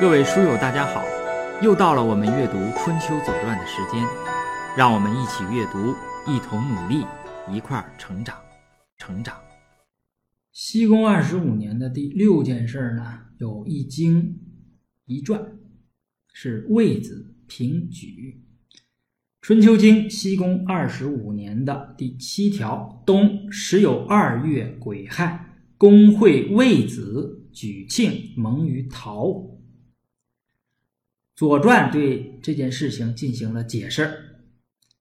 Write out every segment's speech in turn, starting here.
各位书友，大家好！又到了我们阅读《春秋左传》的时间，让我们一起阅读，一同努力，一块儿成长，成长。西公二十五年的第六件事呢，有一经一传，是魏子平举。《春秋经》西公二十五年的第七条，冬时有二月癸亥，公会魏子举庆蒙于陶。《左传》对这件事情进行了解释，《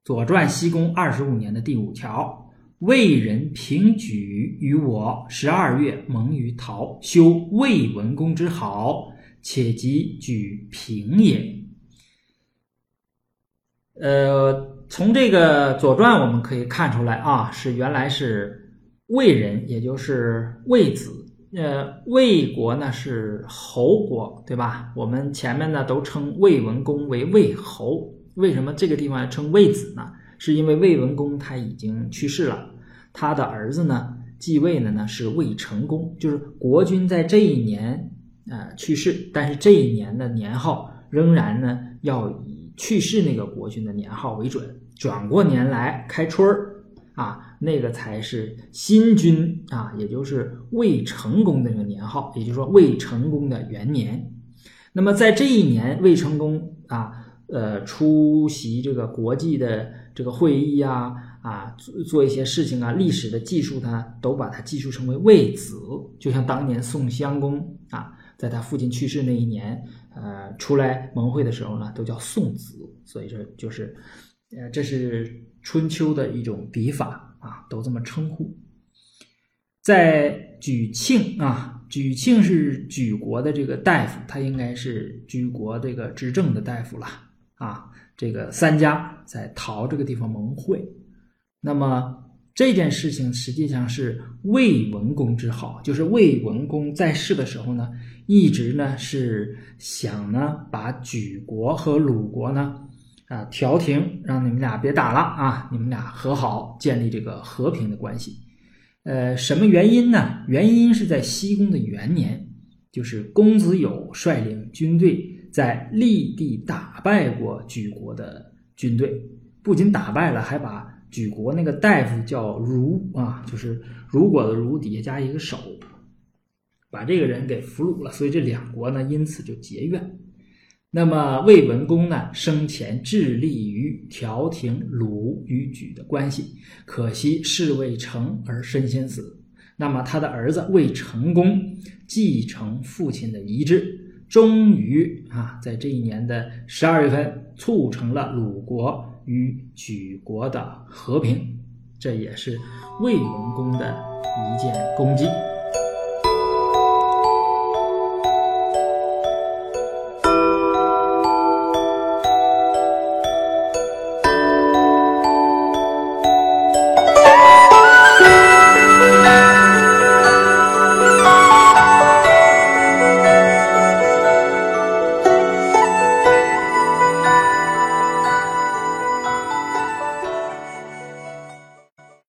左传》西公二十五年的第五条：“魏人平举于我十二月蒙于陶，修魏文公之好，且即举平也。”呃，从这个《左传》我们可以看出来啊，是原来是魏人，也就是魏子。呃，魏国呢是侯国，对吧？我们前面呢都称魏文公为魏侯。为什么这个地方称魏子呢？是因为魏文公他已经去世了，他的儿子呢继位的呢是魏成公，就是国君在这一年呃去世，但是这一年的年号仍然呢要以去世那个国君的年号为准，转过年来开春儿。啊，那个才是新君啊，也就是魏成功的那个年号，也就是说魏成功的元年。那么在这一年，魏成功啊，呃，出席这个国际的这个会议啊，啊，做做一些事情啊，历史的记述，他都把它记述成为魏子。就像当年宋襄公啊，在他父亲去世那一年，呃，出来盟会的时候呢，都叫宋子。所以说，就是，呃，这是。春秋的一种笔法啊，都这么称呼。在举庆啊，举庆是举国的这个大夫，他应该是举国这个执政的大夫了啊。这个三家在陶这个地方盟会，那么这件事情实际上是魏文公之好，就是魏文公在世的时候呢，一直呢是想呢把举国和鲁国呢。啊，调停，让你们俩别打了啊！你们俩和好，建立这个和平的关系。呃，什么原因呢？原因是在西宫的元年，就是公子友率领军队在立地打败过举国的军队，不仅打败了，还把举国那个大夫叫如啊，就是如果的如底下加一个手，把这个人给俘虏了，所以这两国呢，因此就结怨。那么魏文公呢，生前致力于调停鲁与莒的关系，可惜事未成而身先死。那么他的儿子魏成功继承父亲的遗志，终于啊，在这一年的十二月份，促成了鲁国与莒国的和平。这也是魏文公的一件功绩。